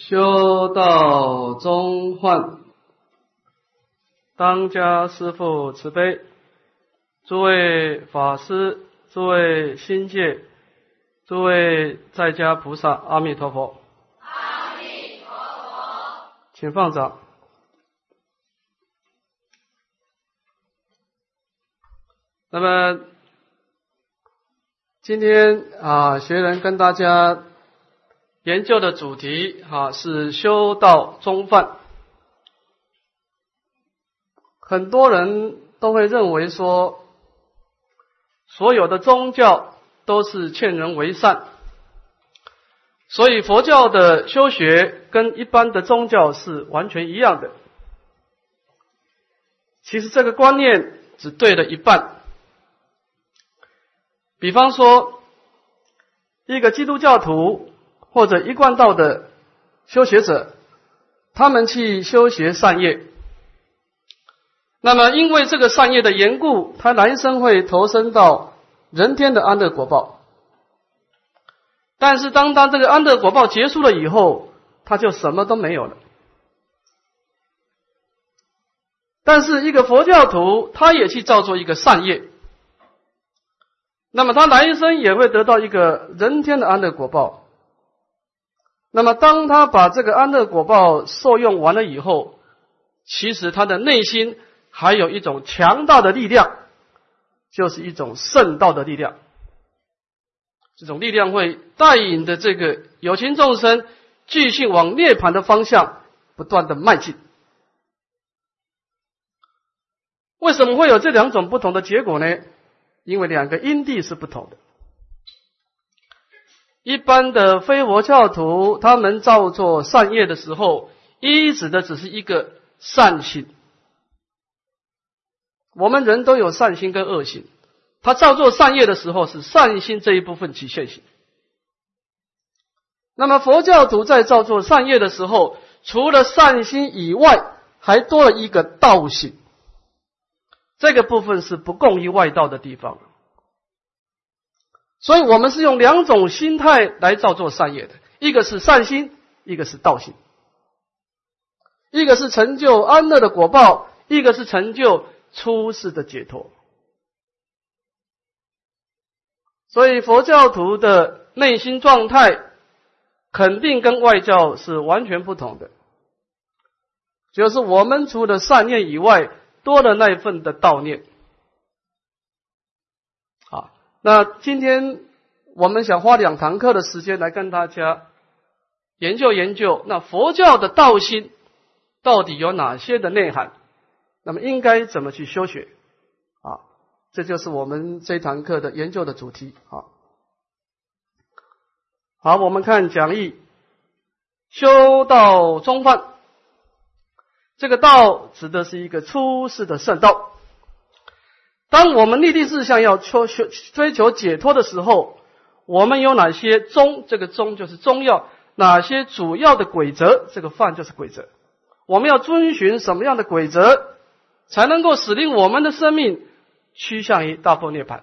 修道中患，当家师父慈悲，诸位法师，诸位心界，诸位在家菩萨，阿弥陀佛。阿弥陀佛。请放掌。那么今天啊，学人跟大家。研究的主题哈是修道中犯，很多人都会认为说，所有的宗教都是劝人为善，所以佛教的修学跟一般的宗教是完全一样的。其实这个观念只对了一半。比方说，一个基督教徒。或者一贯道的修学者，他们去修学善业，那么因为这个善业的缘故，他来生会投身到人天的安乐果报。但是当当这个安乐果报结束了以后，他就什么都没有了。但是一个佛教徒，他也去造作一个善业，那么他来生也会得到一个人天的安乐果报。那么，当他把这个安乐果报受用完了以后，其实他的内心还有一种强大的力量，就是一种圣道的力量。这种力量会带领的这个有情众生继续往涅槃的方向不断的迈进。为什么会有这两种不同的结果呢？因为两个因地是不同的。一般的非佛教徒，他们造作善业的时候，依指的只是一个善心。我们人都有善心跟恶心，他造作善业的时候是善心这一部分起现行。那么佛教徒在造作善业的时候，除了善心以外，还多了一个道心。这个部分是不共于外道的地方。所以我们是用两种心态来造作善业的，一个是善心，一个是道心；一个是成就安乐的果报，一个是成就出世的解脱。所以佛教徒的内心状态肯定跟外教是完全不同的，就是我们除了善念以外，多了那一份的道念。那今天我们想花两堂课的时间来跟大家研究研究，那佛教的道心到底有哪些的内涵？那么应该怎么去修学？啊，这就是我们这堂课的研究的主题。啊，好，我们看讲义，修道中犯，这个道指的是一个出世的圣道。当我们立定志向要求求追求解脱的时候，我们有哪些宗？这个宗就是宗要，哪些主要的规则？这个范就是规则。我们要遵循什么样的规则，才能够使令我们的生命趋向于大破涅槃？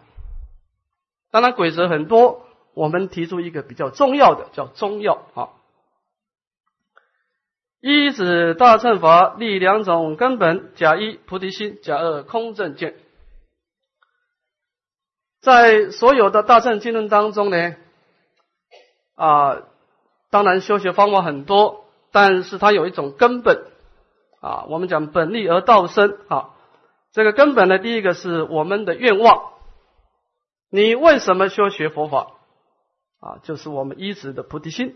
当然，规则很多，我们提出一个比较重要的，叫中药啊。一指大乘法立两种根本：假一菩提心，假二空正见。在所有的大乘经论当中呢，啊，当然修学方法很多，但是它有一种根本啊，我们讲本立而道生啊，这个根本呢，第一个是我们的愿望，你为什么修学佛法啊？就是我们一直的菩提心。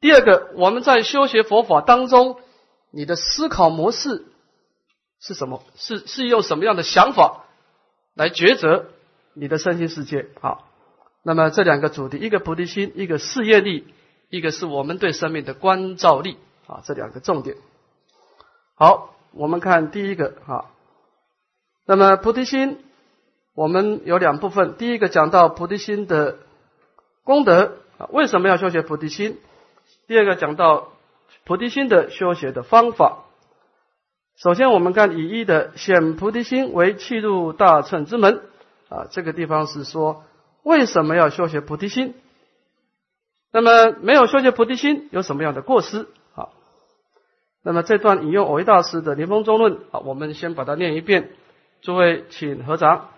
第二个，我们在修学佛法当中，你的思考模式是什么？是是用什么样的想法来抉择？你的身心世界好，那么这两个主题，一个菩提心，一个事业力，一个是我们对生命的关照力啊，这两个重点。好，我们看第一个啊，那么菩提心，我们有两部分，第一个讲到菩提心的功德啊，为什么要修学菩提心？第二个讲到菩提心的修学的方法。首先，我们看以一的显菩提心为气入大乘之门。啊，这个地方是说为什么要修学菩提心？那么没有修学菩提心有什么样的过失？那么这段引用藕益大师的《莲峰中论》啊，我们先把它念一遍。诸位请合掌。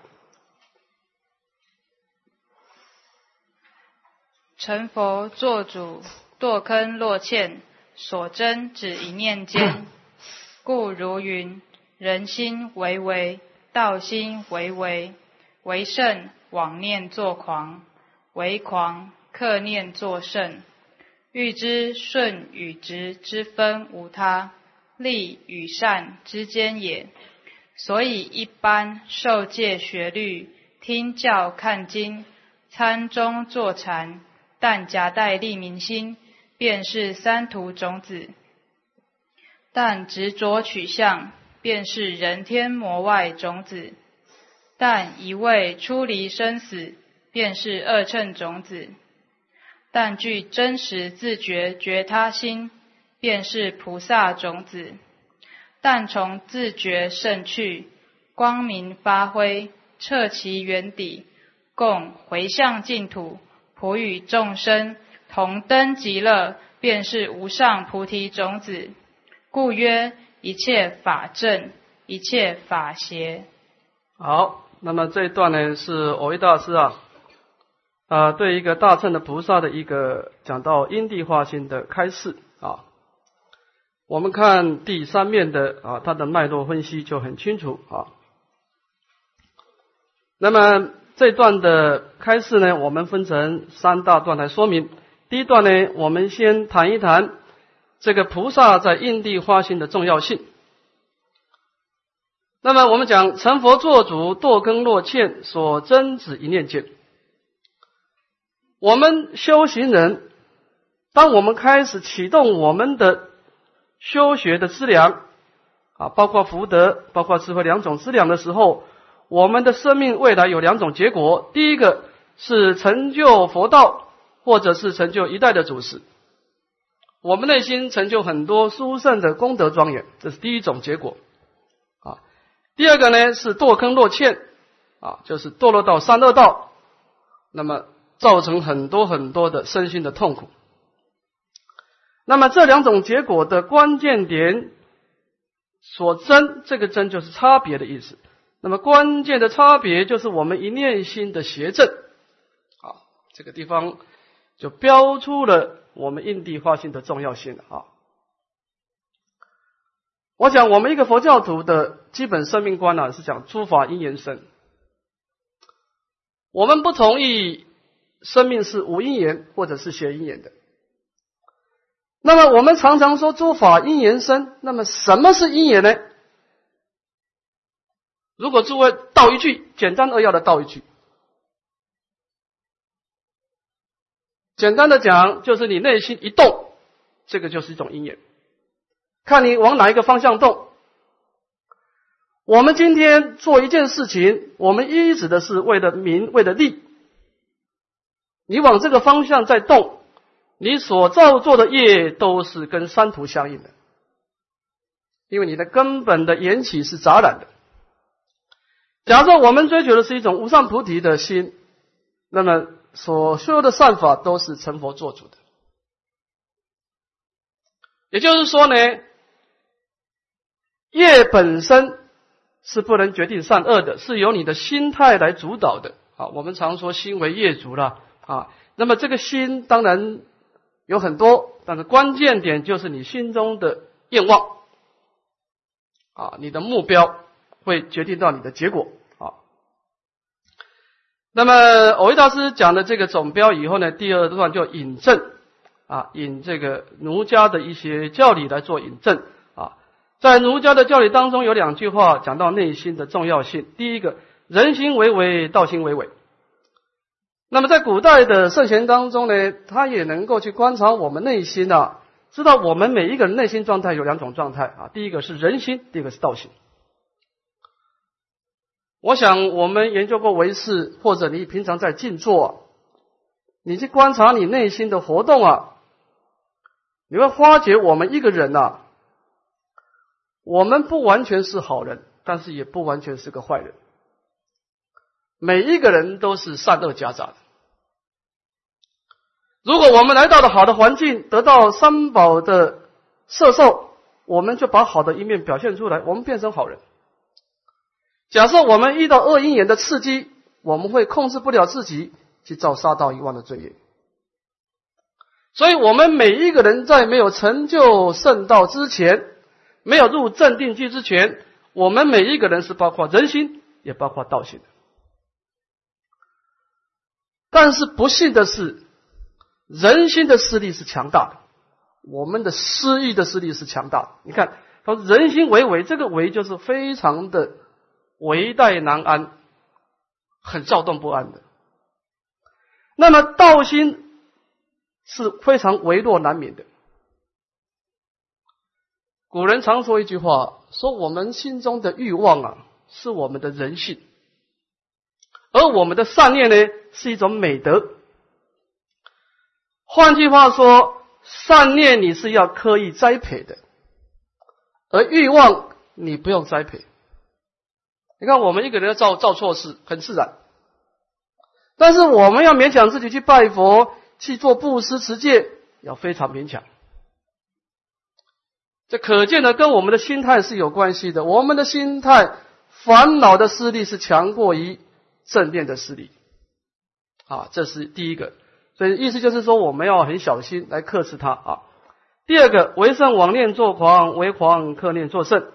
成佛作主，堕坑落堑，所真只一念间。故如云：人心为为，道心为为。为圣妄念作狂，为狂克念作圣。欲知顺与直之分无他，利与善之间也。所以一般受戒学律，听教看经，参中坐禅，但夹带利民心，便是三途种子；但执着取向，便是人天魔外种子；但一味出离生死，便是二乘种子。但具真实自觉觉他心，便是菩萨种子；但从自觉胜去，光明发挥，彻其原底，共回向净土，普与众生同登极乐，便是无上菩提种子。故曰：一切法正，一切法邪。好，那么这一段呢，是藕益大师啊。啊，对一个大乘的菩萨的一个讲到因地化心的开示啊，我们看第三面的啊，它的脉络分析就很清楚啊。那么这段的开示呢，我们分成三大段来说明。第一段呢，我们先谈一谈这个菩萨在因地化心的重要性。那么我们讲成佛作主，堕根落堑，所真只一念间。我们修行人，当我们开始启动我们的修学的资粮啊，包括福德、包括智慧两种资粮的时候，我们的生命未来有两种结果：第一个是成就佛道，或者是成就一代的祖师。我们内心成就很多殊胜的功德庄严，这是第一种结果。第二个呢是堕坑落堑啊，就是堕落到三恶道，那么。造成很多很多的身心的痛苦。那么这两种结果的关键点所争，这个争就是差别的意思。那么关键的差别就是我们一念心的邪正啊，这个地方就标出了我们印地化心的重要性啊。我讲我们一个佛教徒的基本生命观呢，是讲诸法因缘生，我们不同意。生命是无因缘或者是邪因缘的。那么我们常常说诸法因缘生，那么什么是因缘呢？如果诸位道一句，简单扼要的道一句，简单的讲，就是你内心一动，这个就是一种因缘，看你往哪一个方向动。我们今天做一件事情，我们一指的是为了名，为了利。你往这个方向在动，你所造作的业都是跟三途相应的，因为你的根本的缘起是杂染的。假设我们追求的是一种无上菩提的心，那么所修的善法都是成佛做主的。也就是说呢，业本身是不能决定善恶的，是由你的心态来主导的。啊，我们常说心为业主了。啊，那么这个心当然有很多，但是关键点就是你心中的愿望啊，你的目标会决定到你的结果啊。那么藕益大师讲的这个总标以后呢，第二段就引证啊，引这个儒家的一些教理来做引证。在儒家的教理当中，有两句话讲到内心的重要性。第一个，人心为为，道心为伪。那么在古代的圣贤当中呢，他也能够去观察我们内心啊，知道我们每一个人内心状态有两种状态啊，第一个是人心，第二个是道心。我想我们研究过唯识，或者你平常在静坐，你去观察你内心的活动啊，你会发觉我们一个人呐，我们不完全是好人，但是也不完全是个坏人。每一个人都是善恶夹杂的。如果我们来到了好的环境，得到三宝的摄受，我们就把好的一面表现出来，我们变成好人。假设我们遇到恶因缘的刺激，我们会控制不了自己，去造杀盗遗忘的罪业。所以，我们每一个人在没有成就圣道之前，没有入正定居之前，我们每一个人是包括人心，也包括道心的。但是不幸的是，人心的势力是强大的，我们的私欲的势力是强大的。你看，他说人心为为，这个为就是非常的为待难安，很躁动不安的。那么道心是非常微弱难免的。古人常说一句话，说我们心中的欲望啊，是我们的人性。而我们的善念呢，是一种美德。换句话说，善念你是要刻意栽培的，而欲望你不用栽培。你看，我们一个人要造造错事，很自然；但是我们要勉强自己去拜佛、去做布施持戒，要非常勉强。这可见的跟我们的心态是有关系的。我们的心态，烦恼的势力是强过于。正念的势力，啊，这是第一个，所以意思就是说，我们要很小心来克制它啊。第二个，为圣妄念作狂，为狂克念作圣。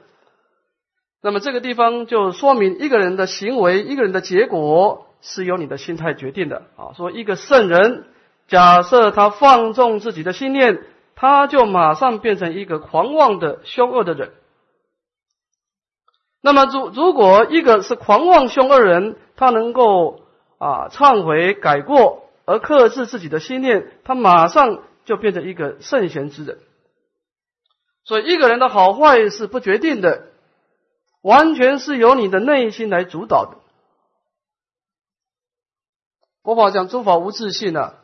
那么这个地方就说明一个人的行为，一个人的结果是由你的心态决定的啊。说一个圣人，假设他放纵自己的心念，他就马上变成一个狂妄的凶恶的人。那么，如如果一个是狂妄凶恶人，他能够啊忏悔改过而克制自己的心念，他马上就变成一个圣贤之人。所以，一个人的好坏是不决定的，完全是由你的内心来主导的。佛法讲诸法无自性啊，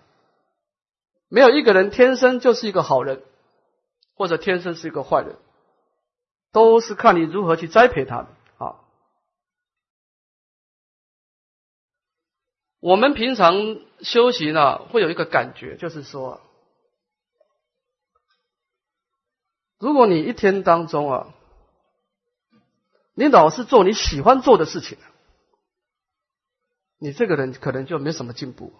没有一个人天生就是一个好人，或者天生是一个坏人。都是看你如何去栽培他的啊。我们平常修行呢，会有一个感觉，就是说，如果你一天当中啊，你老是做你喜欢做的事情，你这个人可能就没什么进步，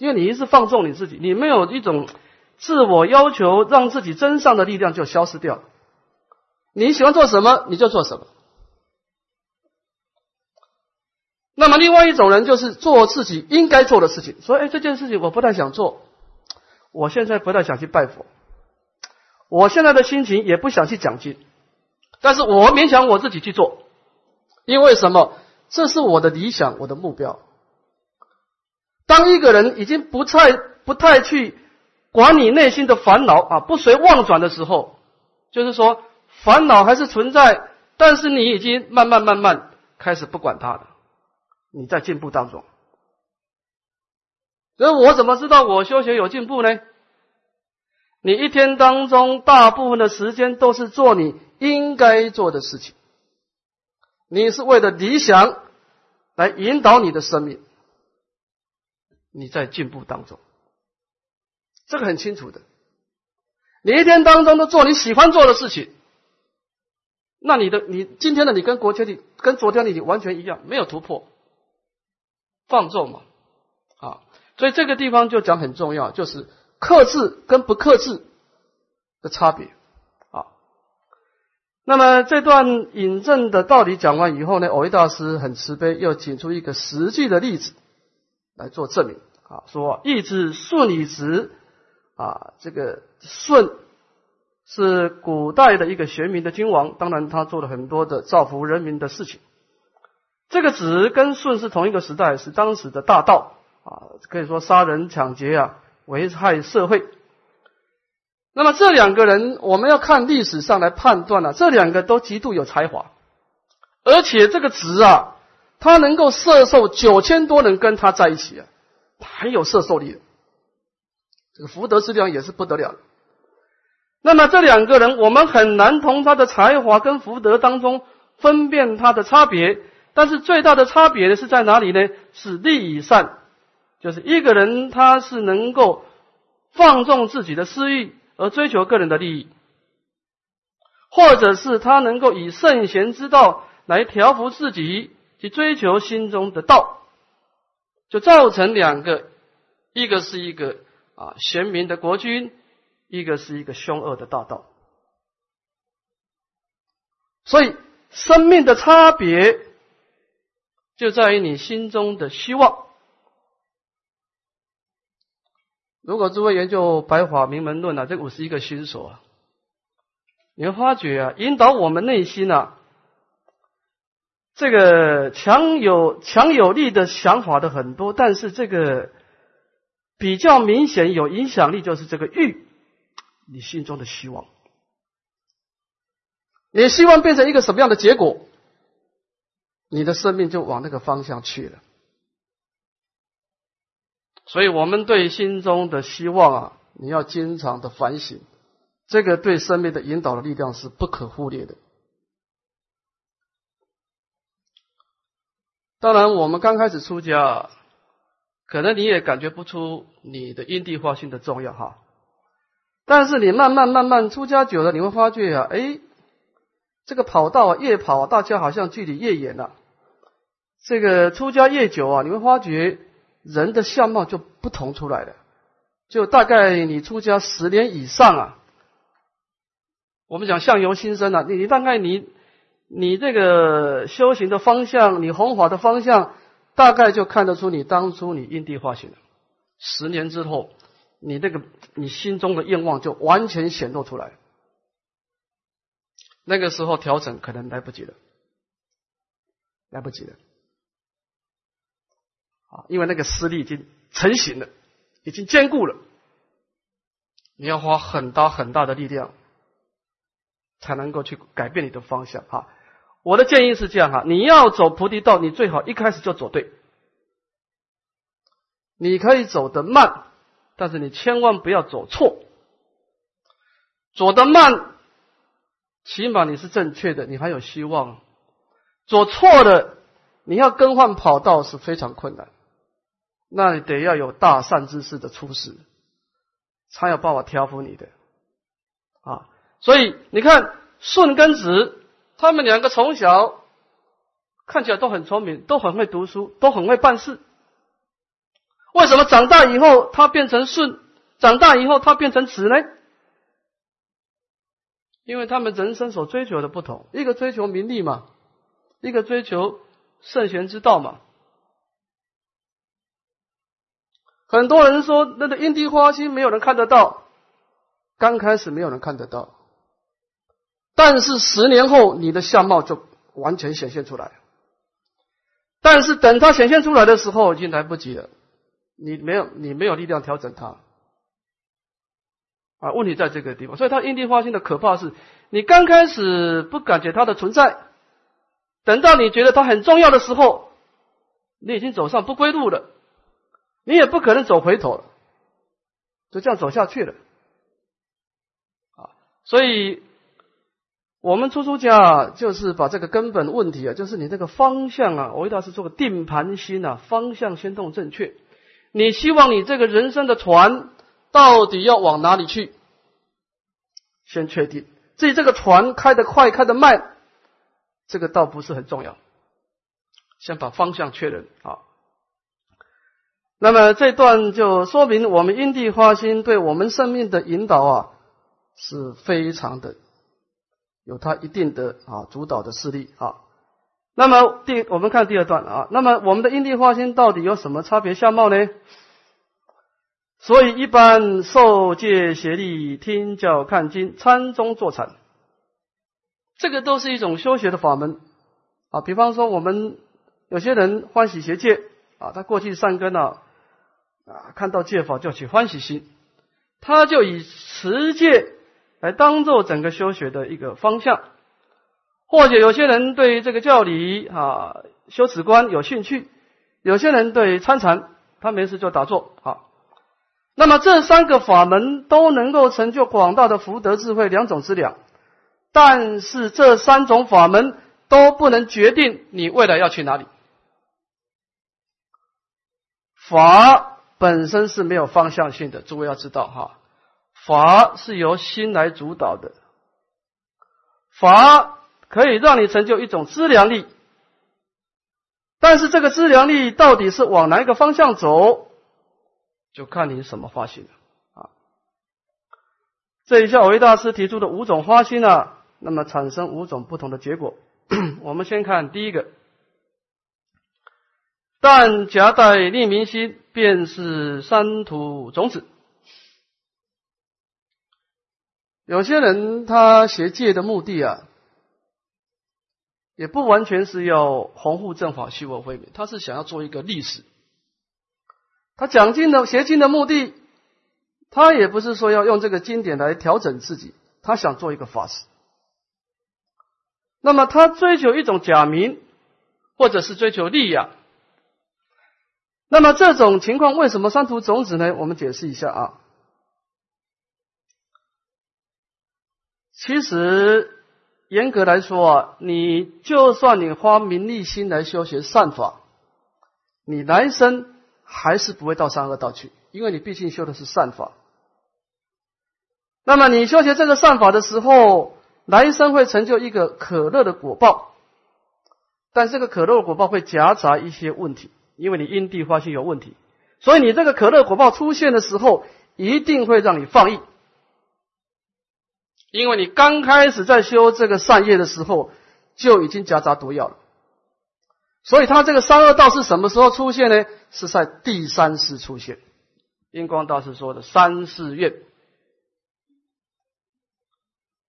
因为你一直放纵你自己，你没有一种自我要求，让自己真上的力量就消失掉。你喜欢做什么，你就做什么。那么，另外一种人就是做自己应该做的事情。说：“哎，这件事情我不太想做，我现在不太想去拜佛，我现在的心情也不想去讲经，但是我勉强我自己去做，因为什么？这是我的理想，我的目标。当一个人已经不太不太去管你内心的烦恼啊，不随妄转的时候，就是说。”烦恼还是存在，但是你已经慢慢慢慢开始不管它了，你在进步当中。所以我怎么知道我修学有进步呢？你一天当中大部分的时间都是做你应该做的事情，你是为了理想来引导你的生命，你在进步当中，这个很清楚的。你一天当中都做你喜欢做的事情。那你的你今天的你跟国天的跟昨天的你完全一样，没有突破，放纵嘛，啊，所以这个地方就讲很重要，就是克制跟不克制的差别啊。那么这段引证的道理讲完以后呢，偶一大师很慈悲，又举出一个实际的例子来做证明啊，说意志顺以直啊，这个顺。是古代的一个贤明的君王，当然他做了很多的造福人民的事情。这个子跟舜是同一个时代，是当时的大盗啊，可以说杀人抢劫啊，危害社会。那么这两个人，我们要看历史上来判断了，这两个都极度有才华，而且这个子啊，他能够摄受九千多人跟他在一起啊，很有摄受力的，这个福德质量也是不得了。那么这两个人，我们很难从他的才华跟福德当中分辨他的差别。但是最大的差别呢是在哪里呢？是利益善，就是一个人他是能够放纵自己的私欲而追求个人的利益，或者是他能够以圣贤之道来调伏自己，去追求心中的道，就造成两个，一个是一个啊贤明的国君，一个是一个凶恶的大道。所以生命的差别就在于你心中的希望。如果诸位研究《白话名门论》啊，这五十一个心所啊。你会发觉啊，引导我们内心啊，这个强有强有力的想法的很多，但是这个比较明显有影响力就是这个欲，你心中的希望，你希望变成一个什么样的结果，你的生命就往那个方向去了。所以我们对心中的希望啊，你要经常的反省。这个对生命的引导的力量是不可忽略的。当然，我们刚开始出家，可能你也感觉不出你的因地化性的重要哈。但是你慢慢慢慢出家久了，你会发觉啊，哎，这个跑道啊，越跑，大家好像距离越远了。这个出家越久啊，你会发觉人的相貌就不同出来了。就大概你出家十年以上啊。我们讲相由心生啊，你你大概你你这个修行的方向，你弘法的方向，大概就看得出你当初你因地化行了。十年之后，你这个你心中的愿望就完全显露出来。那个时候调整可能来不及了，来不及了啊！因为那个实力已经成型了，已经坚固了，你要花很大很大的力量。才能够去改变你的方向哈。我的建议是这样哈，你要走菩提道，你最好一开始就走对。你可以走得慢，但是你千万不要走错。走得慢，起码你是正确的，你还有希望。走错了，你要更换跑道是非常困难。那你得要有大善之士的出世，才有办法调伏你的啊。所以你看，顺跟直他们两个从小看起来都很聪明，都很会读书，都很会办事。为什么长大以后他变成顺，长大以后他变成子呢？因为他们人生所追求的不同，一个追求名利嘛，一个追求圣贤之道嘛。很多人说那个因地花心没有人看得到，刚开始没有人看得到。但是十年后，你的相貌就完全显现出来。但是等它显现出来的时候，已经来不及了。你没有，你没有力量调整它。啊，问题在这个地方。所以，它因地化心的可怕是，你刚开始不感觉它的存在，等到你觉得它很重要的时候，你已经走上不归路了，你也不可能走回头了，就这样走下去了。啊，所以。我们出出家就是把这个根本问题啊，就是你这个方向啊，我一定是做个定盘心啊，方向先动正确。你希望你这个人生的船到底要往哪里去？先确定。至于这个船开得快开得慢，这个倒不是很重要。先把方向确认啊。那么这段就说明我们因地花心对我们生命的引导啊，是非常的。有它一定的啊主导的势力啊。那么第我们看第二段啊，那么我们的因地化心到底有什么差别相貌呢？所以一般受戒协力听教看经参中坐禅，这个都是一种修学的法门啊。比方说我们有些人欢喜邪戒啊，他过去善根啊啊，看到戒法就起欢喜心，他就以持戒。来当做整个修学的一个方向，或者有些人对这个教理啊、修止观有兴趣，有些人对参禅，他没事就打坐啊。那么这三个法门都能够成就广大的福德智慧两种之两，但是这三种法门都不能决定你未来要去哪里。法本身是没有方向性的，诸位要知道哈。法是由心来主导的，法可以让你成就一种资粮力，但是这个资粮力到底是往哪一个方向走，就看你什么发心了啊。这一下维大师提出的五种花心啊，那么产生五种不同的结果。我们先看第一个，但夹带利民心，便是三土种子。有些人他学戒的目的啊，也不完全是要弘护正法、虚我慧命，他是想要做一个历史。他讲经的学经的目的，他也不是说要用这个经典来调整自己，他想做一个法师。那么他追求一种假名，或者是追求利益啊。那么这种情况为什么三途种子呢？我们解释一下啊。其实，严格来说啊，你就算你花名利心来修学善法，你来生还是不会到三恶道去，因为你毕竟修的是善法。那么你修学这个善法的时候，来生会成就一个可乐的果报，但这个可乐果报会夹杂一些问题，因为你因地发心有问题，所以你这个可乐果报出现的时候，一定会让你放逸。因为你刚开始在修这个善业的时候，就已经夹杂毒药了，所以他这个三恶道是什么时候出现呢？是在第三世出现。印光大师说的三世愿，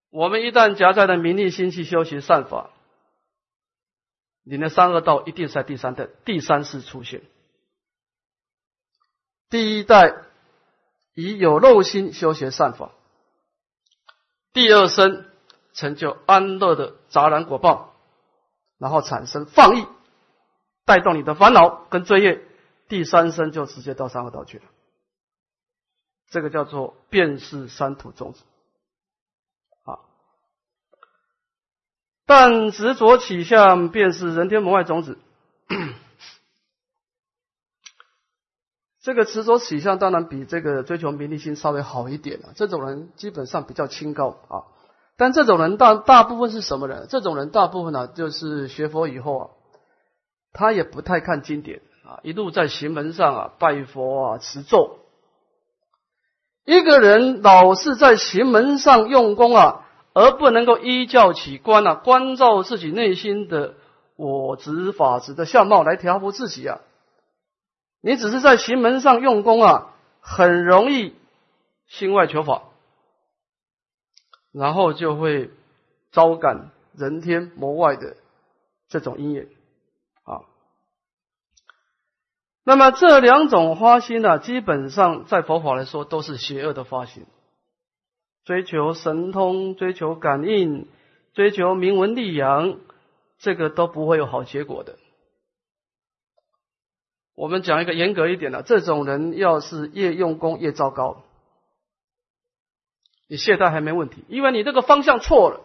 我们一旦夹在了名利心去修习善法，你的三恶道一定是在第三代、第三世出现。第一代以有漏心修学善法。第二生成就安乐的杂然果报，然后产生放逸，带动你的烦恼跟罪业。第三生就直接到三恶道去了，这个叫做变世三土种子。啊，但执着起相便是人天魔外种子。这个执着取向当然比这个追求名利心稍微好一点了。这种人基本上比较清高啊，但这种人大大部分是什么人？这种人大部分呢，就是学佛以后啊，他也不太看经典啊，一路在行门上啊拜佛啊持咒。一个人老是在行门上用功啊，而不能够依教起观啊，关照自己内心的我执法执的相貌来调伏自己啊。你只是在行门上用功啊，很容易心外求法，然后就会招感人天魔外的这种因缘啊。那么这两种花心呢，基本上在佛法来说都是邪恶的花心，追求神通、追求感应、追求名闻利养，这个都不会有好结果的。我们讲一个严格一点的，这种人要是越用功越糟糕。你懈怠还没问题，因为你这个方向错了，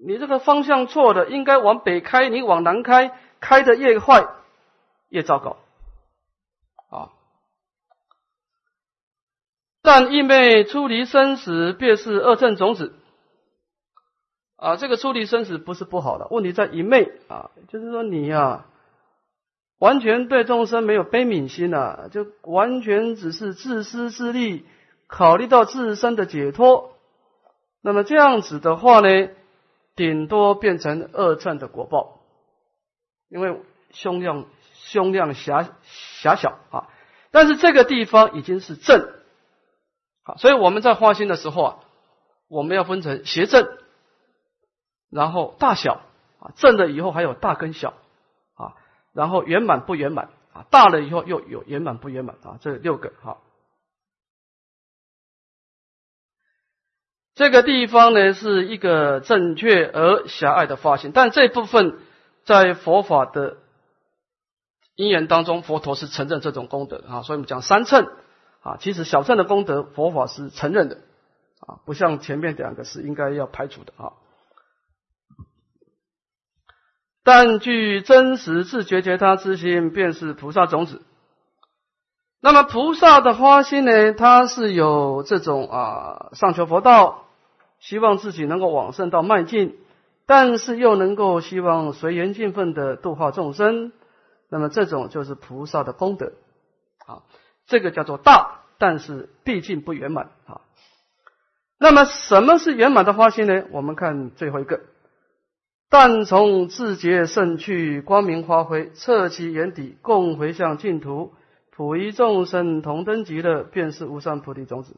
你这个方向错了，应该往北开，你往南开，开的越坏越糟糕啊。但因为出离生死便是恶正种子啊，这个出离生死不是不好的，问题在一昧啊，就是说你呀。完全对众生没有悲悯心呐，就完全只是自私自利，考虑到自身的解脱。那么这样子的话呢，顶多变成二乘的果报，因为胸量胸量狭狭小啊。但是这个地方已经是正，好，所以我们在花心的时候啊，我们要分成邪正，然后大小啊，正的以后还有大跟小。然后圆满不圆满啊？大了以后又有圆满不圆满啊？这六个哈。这个地方呢是一个正确而狭隘的发现，但这部分在佛法的因缘当中，佛陀是承认这种功德啊。所以我们讲三乘啊，其实小乘的功德，佛法是承认的啊，不像前面两个是应该要排除的啊。但具真实自觉觉他之心，便是菩萨种子。那么菩萨的花心呢？它是有这种啊，上求佛道、希望自己能够往圣道迈进，但是又能够希望随缘尽分的度化众生，那么这种就是菩萨的功德啊，这个叫做大，但是毕竟不圆满啊。那么什么是圆满的花心呢？我们看最后一个，但从自觉胜去，光明发挥，彻其眼底，共回向净土，普一众生同登极乐，便是无上菩提种子。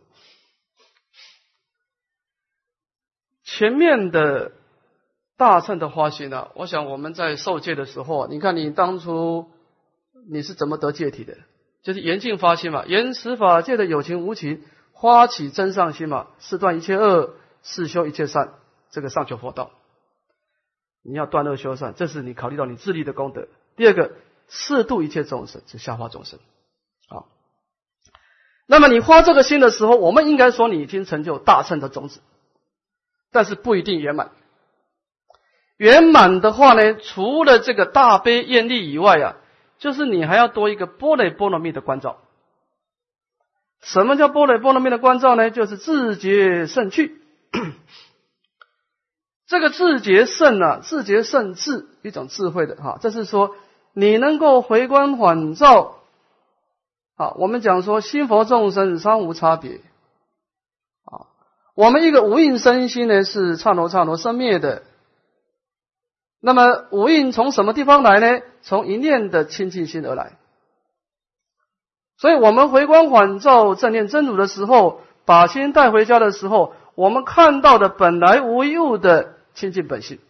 前面的大乘的花心呢？我想我们在受戒的时候，你看你当初你是怎么得戒体的？就是严禁发心嘛，严持法界的有情无情，发起真上心嘛，是断一切恶，是修一切善，这个上求佛道。你要断恶修善，这是你考虑到你自力的功德。第二个，适度一切众生，是下化众生。好，那么你发这个心的时候，我们应该说你已经成就大乘的种子。但是不一定圆满。圆满的话呢，除了这个大悲愿力以外啊，就是你还要多一个波雷波罗蜜的关照。什么叫波雷波罗蜜的关照呢？就是自觉胜趣。这个自觉胜啊，自觉胜智一种智慧的哈，这是说你能够回光返照。好，我们讲说心佛众生三无差别。啊我们一个无印身心呢，是刹那刹那生灭的。那么无印从什么地方来呢？从一念的清净心而来。所以，我们回光返照正念真如的时候，把心带回家的时候，我们看到的本来无一物的清净本性。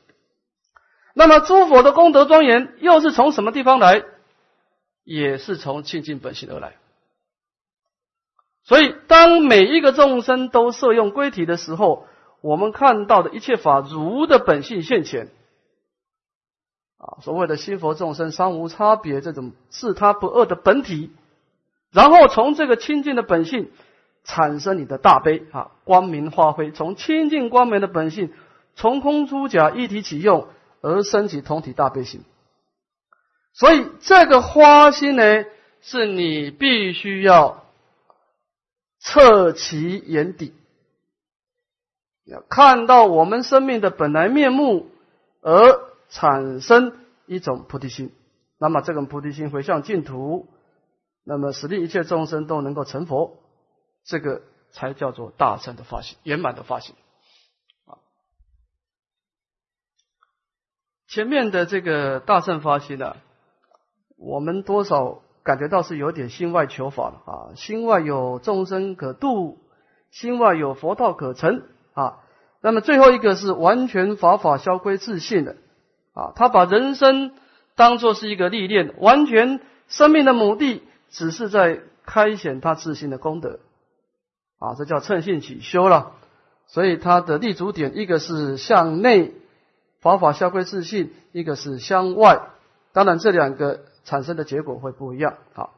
那么，诸佛的功德庄严又是从什么地方来？也是从清净本性而来。所以，当每一个众生都摄用归体的时候，我们看到的一切法如的本性现前，啊，所谓的心佛众生三无差别，这种自他不二的本体，然后从这个清净的本性产生你的大悲啊，光明化辉，从清净光明的本性从空出假一体起用而升起同体大悲心。所以，这个花心呢，是你必须要。测其眼底，要看到我们生命的本来面目，而产生一种菩提心。那么这种菩提心回向净土，那么使令一切众生都能够成佛，这个才叫做大乘的发心，圆满的发心。前面的这个大乘发心呢，我们多少？感觉到是有点心外求法了啊，心外有众生可度，心外有佛道可成啊。那么最后一个是完全法法消归自信的啊，他把人生当做是一个历练，完全生命的目的只是在开显他自信的功德啊，这叫趁性起修了。所以他的立足点一个是向内法法消归自信，一个是向外。当然这两个。产生的结果会不一样。好，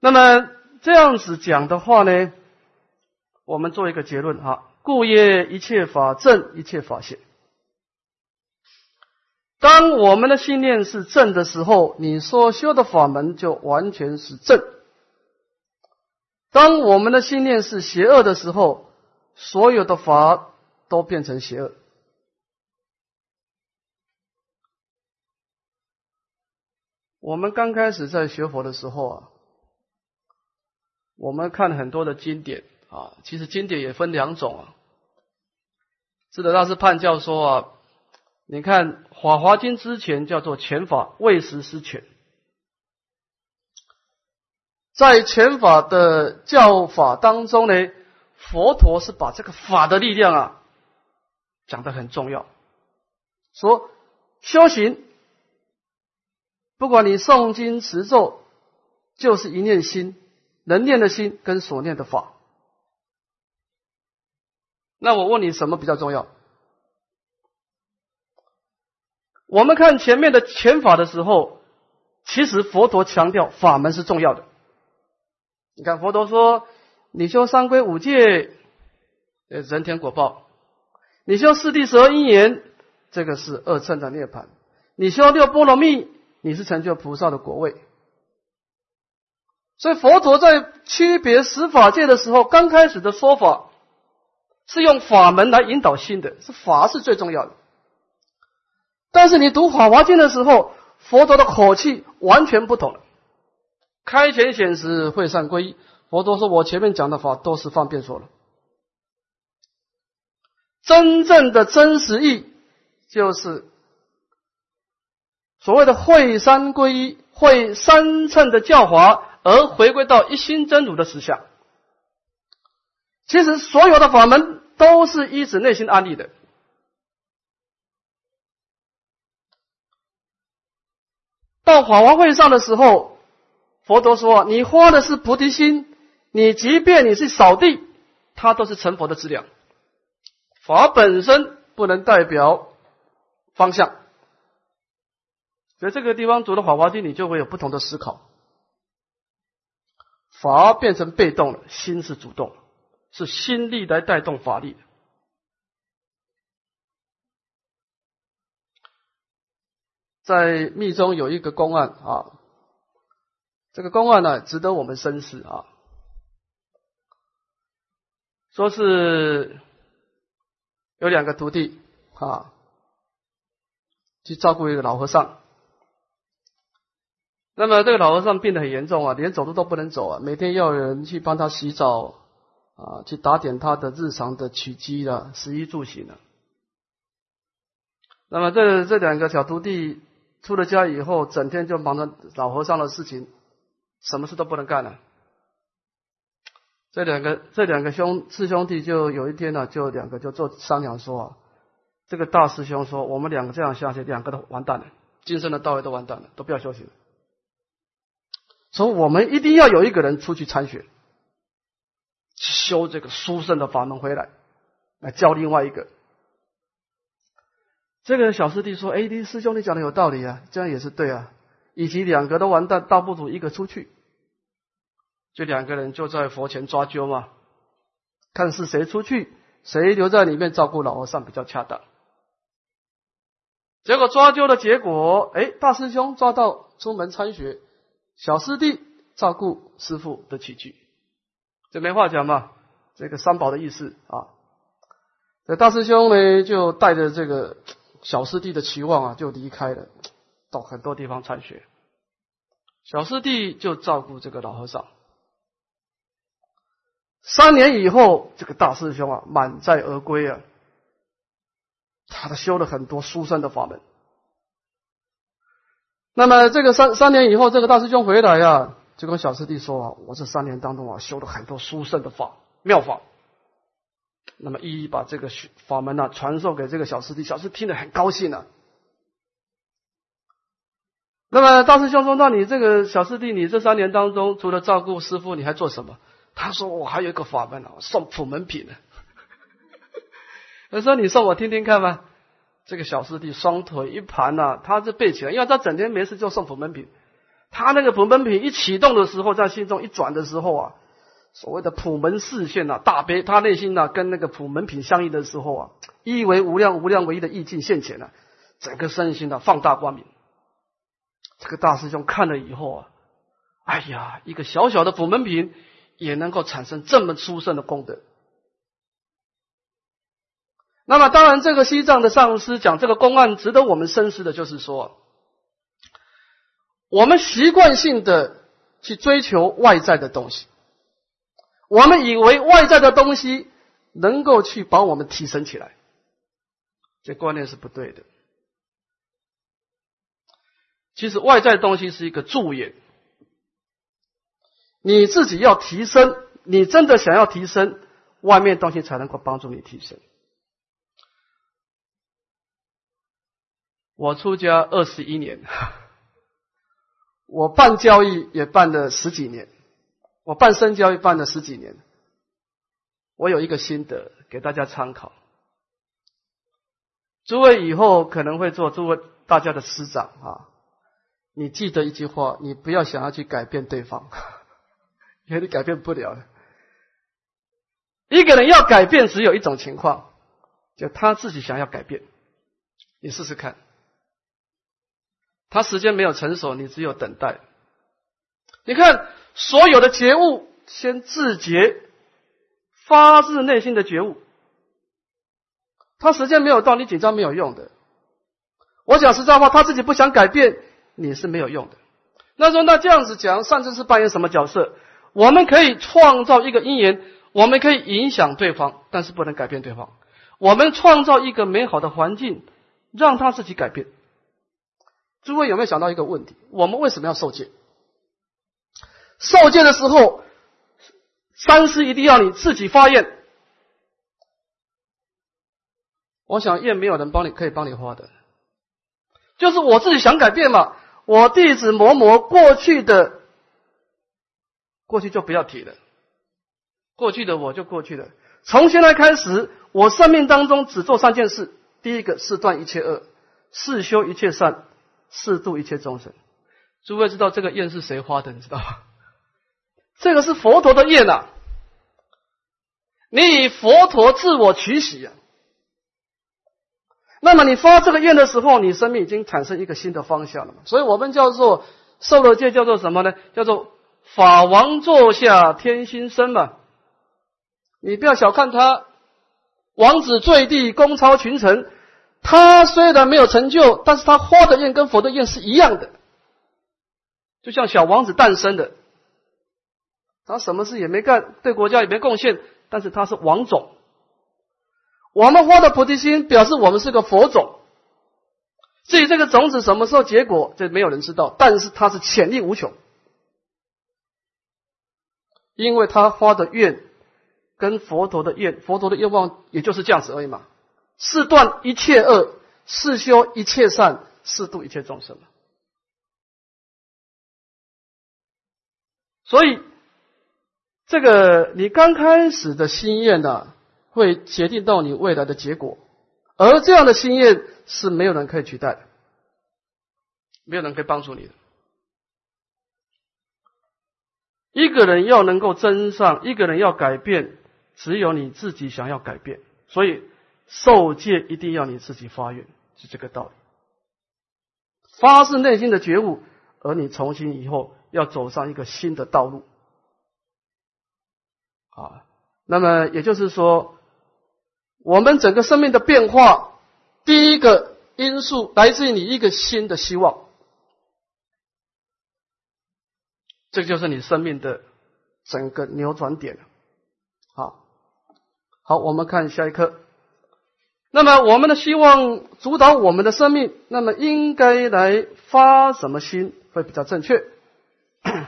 那么这样子讲的话呢，我们做一个结论哈。故业一切法正，一切法邪。当我们的信念是正的时候，你所修的法门就完全是正；当我们的信念是邪恶的时候，所有的法都变成邪恶。我们刚开始在学佛的时候啊，我们看很多的经典啊，其实经典也分两种啊。智德大师判教说啊，你看《法华经》之前叫做前法，未实施权。在前法的教法当中呢，佛陀是把这个法的力量啊讲的很重要，说修行。不管你诵经持咒，就是一念心，能念的心跟所念的法。那我问你，什么比较重要？我们看前面的前法的时候，其实佛陀强调法门是重要的。你看佛陀说，你修三规五戒，呃，人天果报；你修四谛十二因缘，这个是二乘的涅盘；你修六波罗蜜。你是成就菩萨的果位，所以佛陀在区别十法界的时候，刚开始的说法是用法门来引导心的，是法是最重要的。但是你读《法华经》的时候，佛陀的口气完全不同了。开前显时会上归依，佛陀说：“我前面讲的法都是方便说了。”真正的真实意就是所谓的会三归一，会三乘的教法，而回归到一心真如的实相。其实所有的法门都是依止内心安立的。到法华会上的时候，佛陀说：“你花的是菩提心，你即便你是扫地，它都是成佛的资料。法本身不能代表方向，所以这个地方读了《法华经》，你就会有不同的思考。法变成被动了，心是主动，是心力来带动法力。”在密宗有一个公案啊，这个公案呢值得我们深思啊。说是有两个徒弟啊，去照顾一个老和尚。那么这个老和尚病得很严重啊，连走路都不能走啊，每天要有人去帮他洗澡啊，去打点他的日常的起居啊食衣住行啊。那么这这两个小徒弟。出了家以后，整天就忙着老和尚的事情，什么事都不能干了。这两个这两个兄四兄弟就有一天呢，就两个就做商量说啊，这个大师兄说，我们两个这样下去，两个都完蛋了，今生的道业都完蛋了，都不要修行了。所以我们一定要有一个人出去参学，修这个书圣的法门回来，来教另外一个。这个小师弟说：“哎，你师兄，你讲的有道理啊，这样也是对啊。以及两个都完蛋，倒不如一个出去。就两个人就在佛前抓阄嘛，看是谁出去，谁留在里面照顾老和尚比较恰当。结果抓阄的结果，哎，大师兄抓到出门参学，小师弟照顾师傅的起居，这没话讲嘛。这个三宝的意思啊。这大师兄呢，就带着这个。”小师弟的期望啊，就离开了，到很多地方参学。小师弟就照顾这个老和尚。三年以后，这个大师兄啊，满载而归啊，他修了很多殊胜的法门。那么，这个三三年以后，这个大师兄回来呀，就跟小师弟说啊：“我这三年当中啊，修了很多殊胜的法妙法。”那么一一把这个法门呢传授给这个小师弟，小师听得很高兴呢。那么大师兄说：“那你这个小师弟，你这三年当中除了照顾师傅，你还做什么？”他说：“我还有一个法门啊，送普门品呢。”他说：“你送我听听看吧。”这个小师弟双腿一盘呐，他就背起来，因为他整天没事就送普门品。他那个普门品一启动的时候，在心中一转的时候啊。所谓的普门视线呐，大悲，他内心呐跟那个普门品相应的时候啊，一为无量，无量唯一的意境现前了，整个身心呢放大光明。这个大师兄看了以后啊，哎呀，一个小小的普门品也能够产生这么殊胜的功德。那么当然，这个西藏的上师讲这个公案值得我们深思的，就是说，我们习惯性的去追求外在的东西。我们以为外在的东西能够去把我们提升起来，这观念是不对的。其实外在东西是一个助眼，你自己要提升，你真的想要提升，外面东西才能够帮助你提升。我出家二十一年，我办交易也办了十几年。我办深交易办了十几年，我有一个心得给大家参考。诸位以后可能会做诸位大家的师长啊，你记得一句话：你不要想要去改变对方，因为你改变不了。一个人要改变，只有一种情况，就他自己想要改变。你试试看，他时间没有成熟，你只有等待。你看。所有的觉悟，先自觉，发自内心的觉悟，他时间没有到，你紧张没有用的。我讲实在话，他自己不想改变，你是没有用的。那说那这样子讲，上次是扮演什么角色？我们可以创造一个因缘，我们可以影响对方，但是不能改变对方。我们创造一个美好的环境，让他自己改变。诸位有没有想到一个问题？我们为什么要受戒？受戒的时候，三思一定要你自己发愿。我想愿没有人帮你，可以帮你发的，就是我自己想改变嘛。我弟子某某过去的，过去就不要提了，过去的我就过去了。从现在开始，我生命当中只做三件事：第一个是断一切恶，是修一切善。四度一切众生，诸位知道这个愿是谁发的？你知道吗？这个是佛陀的愿呐。你以佛陀自我取喜啊。那么你发这个愿的时候，你生命已经产生一个新的方向了嘛？所以我们叫做受了戒，叫做什么呢？叫做法王座下天心生嘛。你不要小看他，王子坠地，功超群臣。他虽然没有成就，但是他花的愿跟佛的愿是一样的，就像小王子诞生的，他什么事也没干，对国家也没贡献，但是他是王种。我们花的菩提心表示我们是个佛种，至于这个种子什么时候结果，这没有人知道，但是它是潜力无穷，因为他花的愿跟佛陀的愿，佛陀的愿望也就是这样子而已嘛。是断一切恶，是修一切善，是度一切众生所以，这个你刚开始的心愿呢，会决定到你未来的结果。而这样的心愿是没有人可以取代的，没有人可以帮助你的。一个人要能够增上，一个人要改变，只有你自己想要改变。所以。受戒一定要你自己发愿，是这个道理。发自内心的觉悟，而你重新以后要走上一个新的道路啊。那么也就是说，我们整个生命的变化，第一个因素来自于你一个新的希望，这就是你生命的整个扭转点。好，好，我们看下一课。那么，我们的希望主导我们的生命，那么应该来发什么心会比较正确？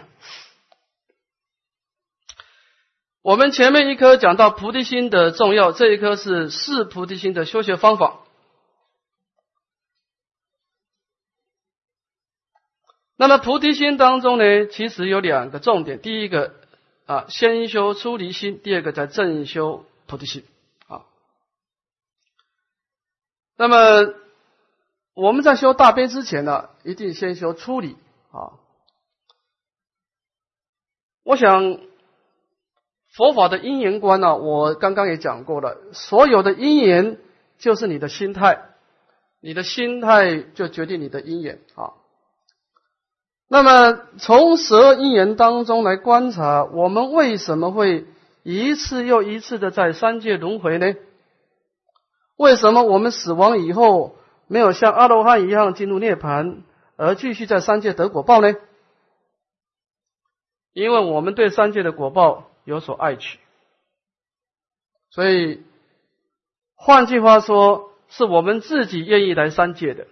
我们前面一颗讲到菩提心的重要，这一颗是四菩提心的修学方法。那么菩提心当中呢，其实有两个重点：第一个啊，先修出离心；第二个在正修菩提心。那么我们在修大悲之前呢，一定先修初理啊。我想佛法的因缘观呢，我刚刚也讲过了，所有的因缘就是你的心态，你的心态就决定你的因缘啊。那么从十二因缘当中来观察，我们为什么会一次又一次的在三界轮回呢？为什么我们死亡以后没有像阿罗汉一样进入涅槃，而继续在三界得果报呢？因为我们对三界的果报有所爱取，所以换句话说，是我们自己愿意来三界的。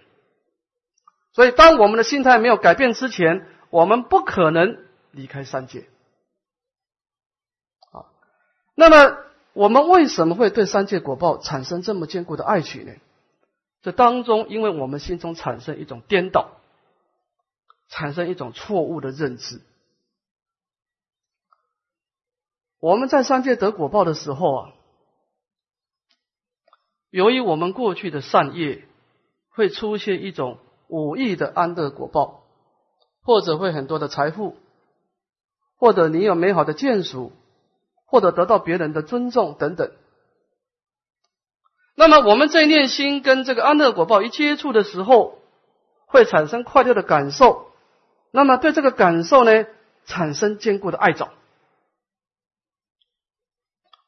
所以，当我们的心态没有改变之前，我们不可能离开三界。啊，那么。我们为什么会对三界果报产生这么坚固的爱取呢？这当中，因为我们心中产生一种颠倒，产生一种错误的认知。我们在三界得果报的时候啊，由于我们过去的善业，会出现一种五亿的安乐果报，或者会很多的财富，或者你有美好的眷属。或者得到别人的尊重等等，那么我们在念心跟这个安乐果报一接触的时候，会产生快乐的感受，那么对这个感受呢，产生坚固的爱着。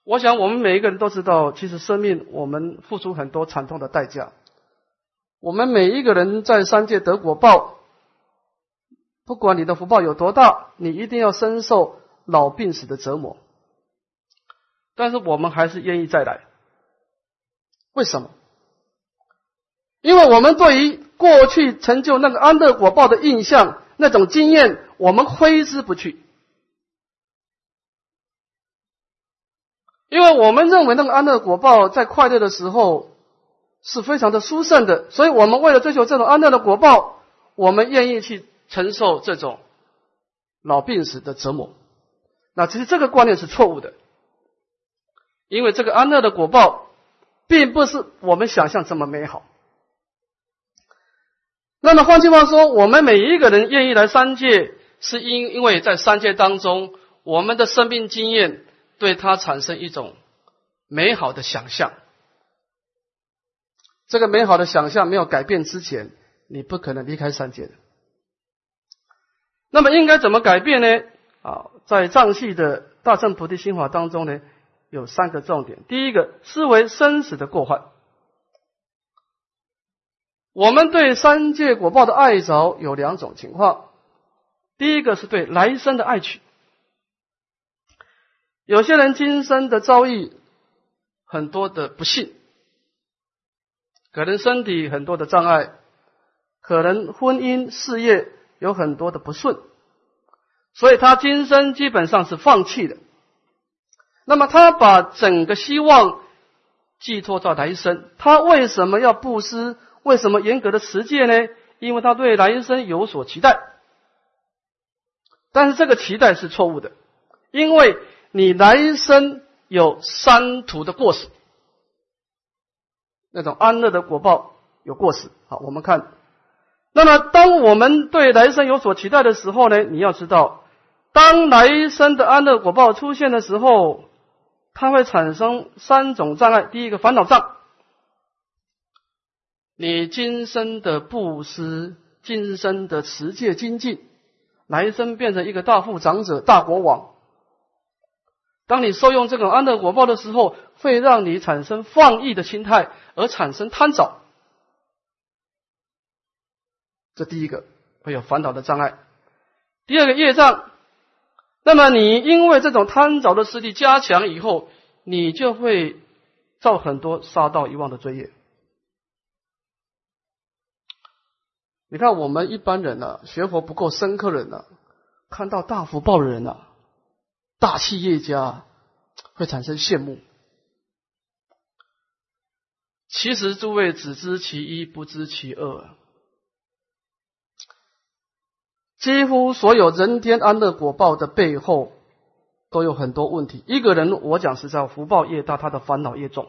我想我们每一个人都知道，其实生命我们付出很多惨痛的代价。我们每一个人在三界得果报，不管你的福报有多大，你一定要深受老病死的折磨。但是我们还是愿意再来，为什么？因为我们对于过去成就那个安乐果报的印象、那种经验，我们挥之不去。因为我们认为那个安乐果报在快乐的时候是非常的殊胜的，所以我们为了追求这种安乐的果报，我们愿意去承受这种老病死的折磨。那其实这个观念是错误的，因为这个安乐的果报并不是我们想象这么美好。那么换句话说，我们每一个人愿意来三界，是因因为在三界当中，我们的生命经验。对他产生一种美好的想象，这个美好的想象没有改变之前，你不可能离开三界的。那么应该怎么改变呢？啊，在藏系的大乘菩提心法当中呢，有三个重点。第一个，思维生死的过患。我们对三界果报的爱着有两种情况，第一个是对来生的爱取。有些人今生的遭遇很多的不幸，可能身体很多的障碍，可能婚姻事业有很多的不顺，所以他今生基本上是放弃的。那么他把整个希望寄托在来生，他为什么要布施？为什么严格的持戒呢？因为他对来生有所期待，但是这个期待是错误的，因为。你来生有三途的过失，那种安乐的果报有过失。好，我们看，那么当我们对来生有所期待的时候呢，你要知道，当来生的安乐果报出现的时候，它会产生三种障碍。第一个烦恼障，你今生的布施，今生的持戒精进，来生变成一个大富长者、大国王。当你受用这种安乐果报的时候，会让你产生放逸的心态，而产生贪着。这第一个会有烦恼的障碍。第二个业障，那么你因为这种贪着的势力加强以后，你就会造很多杀盗遗忘的罪业。你看我们一般人呢，学佛不够深刻的人呢，看到大福报的人呢。大企业家会产生羡慕。其实诸位只知其一，不知其二。几乎所有人天安乐果报的背后，都有很多问题。一个人，我讲实在，福报越大，他的烦恼越重，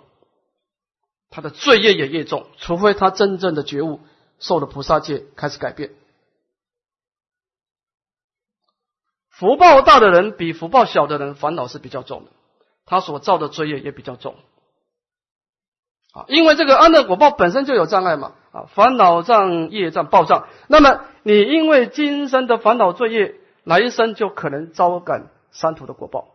他的罪业也越重。除非他真正的觉悟，受了菩萨戒，开始改变。福报大的人比福报小的人烦恼是比较重的，他所造的罪业也比较重。啊，因为这个安乐果报本身就有障碍嘛，啊，烦恼障、业障、报障。那么你因为今生的烦恼罪业，来生就可能遭感三途的果报。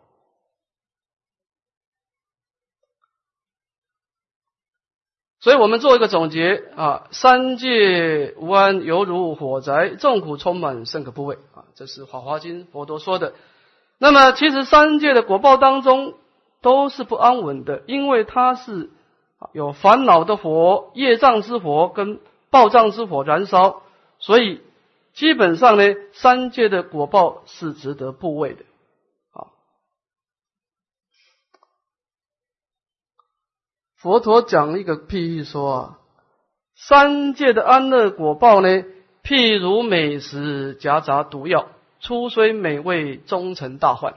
所以我们做一个总结啊，三界无安，犹如火灾，众苦充满，甚可怖畏啊！这是《法华经》佛陀说的。那么，其实三界的果报当中都是不安稳的，因为它是有烦恼的火、业障之火跟暴障之火燃烧，所以基本上呢，三界的果报是值得怖畏的。佛陀讲一个譬喻说啊，三界的安乐果报呢，譬如美食夹杂毒药，初虽美味，终成大患。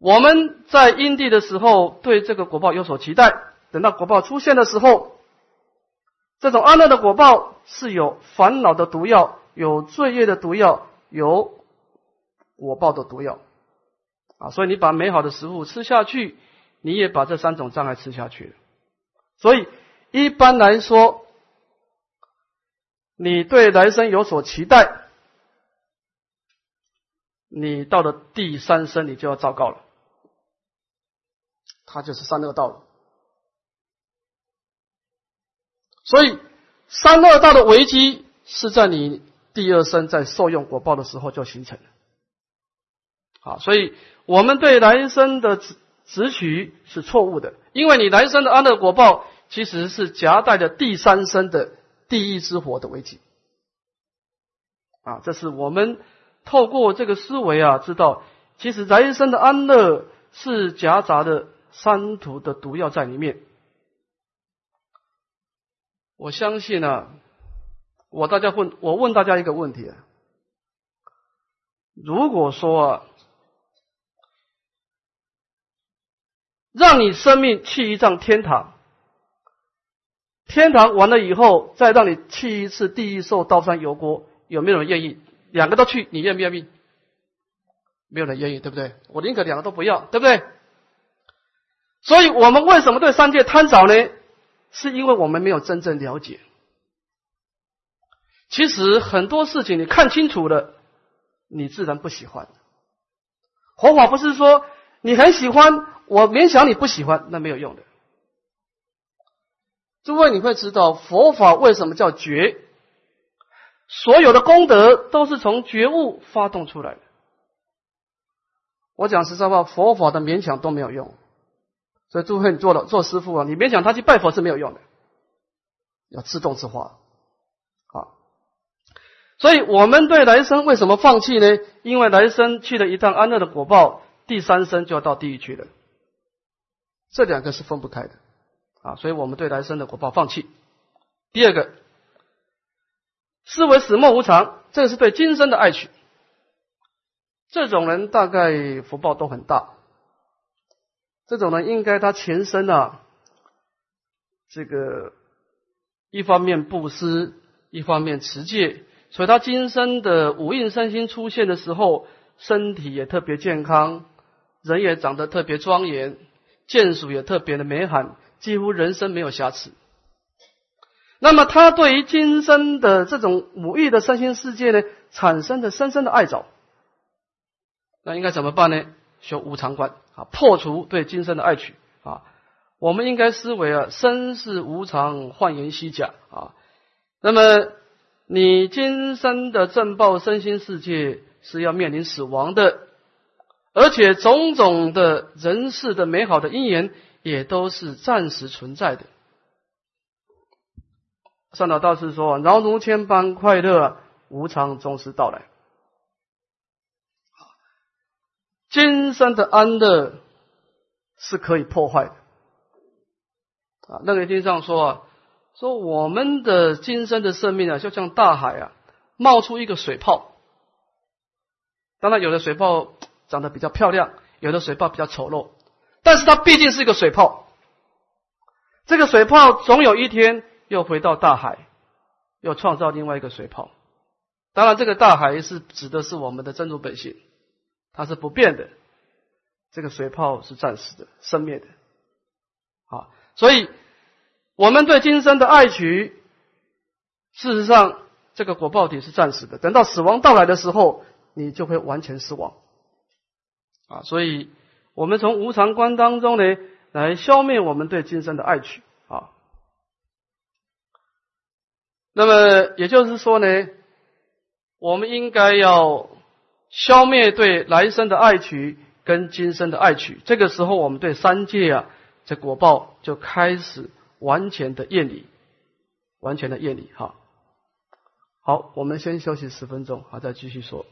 我们在因地的时候对这个果报有所期待，等到果报出现的时候，这种安乐的果报是有烦恼的毒药，有罪业的毒药，有果报的毒药。啊，所以你把美好的食物吃下去，你也把这三种障碍吃下去了。所以一般来说，你对来生有所期待，你到了第三生，你就要糟糕了。它就是三恶道了。所以，三恶道的危机是在你第二生在受用果报的时候就形成了。好，所以我们对来生的执执取是错误的，因为你来生的安乐果报其实是夹带着第三生的地狱之火的危机。啊，这是我们透过这个思维啊，知道其实来生的安乐是夹杂的三途的毒药在里面。我相信呢，我大家问，我问大家一个问题，如果说啊，让你生命去一趟天堂，天堂完了以后，再让你去一次地狱受刀山油锅，有没有人愿意？两个都去，你愿不愿意？没有人愿意，对不对？我宁可两个都不要，对不对？所以我们为什么对三界贪着呢？是因为我们没有真正了解。其实很多事情你看清楚了，你自然不喜欢。佛法不是说你很喜欢，我勉强你不喜欢，那没有用的。诸位你会知道佛法为什么叫觉？所有的功德都是从觉悟发动出来的。我讲实在话，佛法的勉强都没有用。所以，诸位，你做了做师傅啊，你别想他去拜佛是没有用的，要自动自发啊。所以我们对来生为什么放弃呢？因为来生去了一趟安乐的果报，第三生就要到地狱去了，这两个是分不开的啊。所以我们对来生的果报放弃。第二个，思维死莫无常，这是对今生的爱取。这种人大概福报都很大。这种呢，应该他前身啊，这个一方面布施，一方面持戒，所以他今生的五蕴身心出现的时候，身体也特别健康，人也长得特别庄严，见属也特别的美好，几乎人生没有瑕疵。那么他对于今生的这种五欲的身心世界呢，产生的深深的爱着，那应该怎么办呢？修无常观。破除对今生的爱取啊，我们应该思维啊，生是无常，幻言虚假啊。那么你今生的正报身心世界是要面临死亡的，而且种种的人世的美好的因缘也都是暂时存在的。上岛道士说：“饶奴千般快乐，无常终是到来。”今生的安乐是可以破坏的啊！那个经上说啊，说我们的今生的生命啊，就像大海啊，冒出一个水泡。当然，有的水泡长得比较漂亮，有的水泡比较丑陋，但是它毕竟是一个水泡。这个水泡总有一天又回到大海，又创造另外一个水泡。当然，这个大海是指的是我们的真如本性。它是不变的，这个水泡是暂时的、生灭的，啊，所以我们对今生的爱取，事实上这个果报体是暂时的，等到死亡到来的时候，你就会完全死亡，啊，所以我们从无常观当中呢，来消灭我们对今生的爱取，啊，那么也就是说呢，我们应该要。消灭对来生的爱取跟今生的爱取，这个时候我们对三界啊，这果报就开始完全的厌离，完全的厌离。哈，好，我们先休息十分钟，好，再继续说。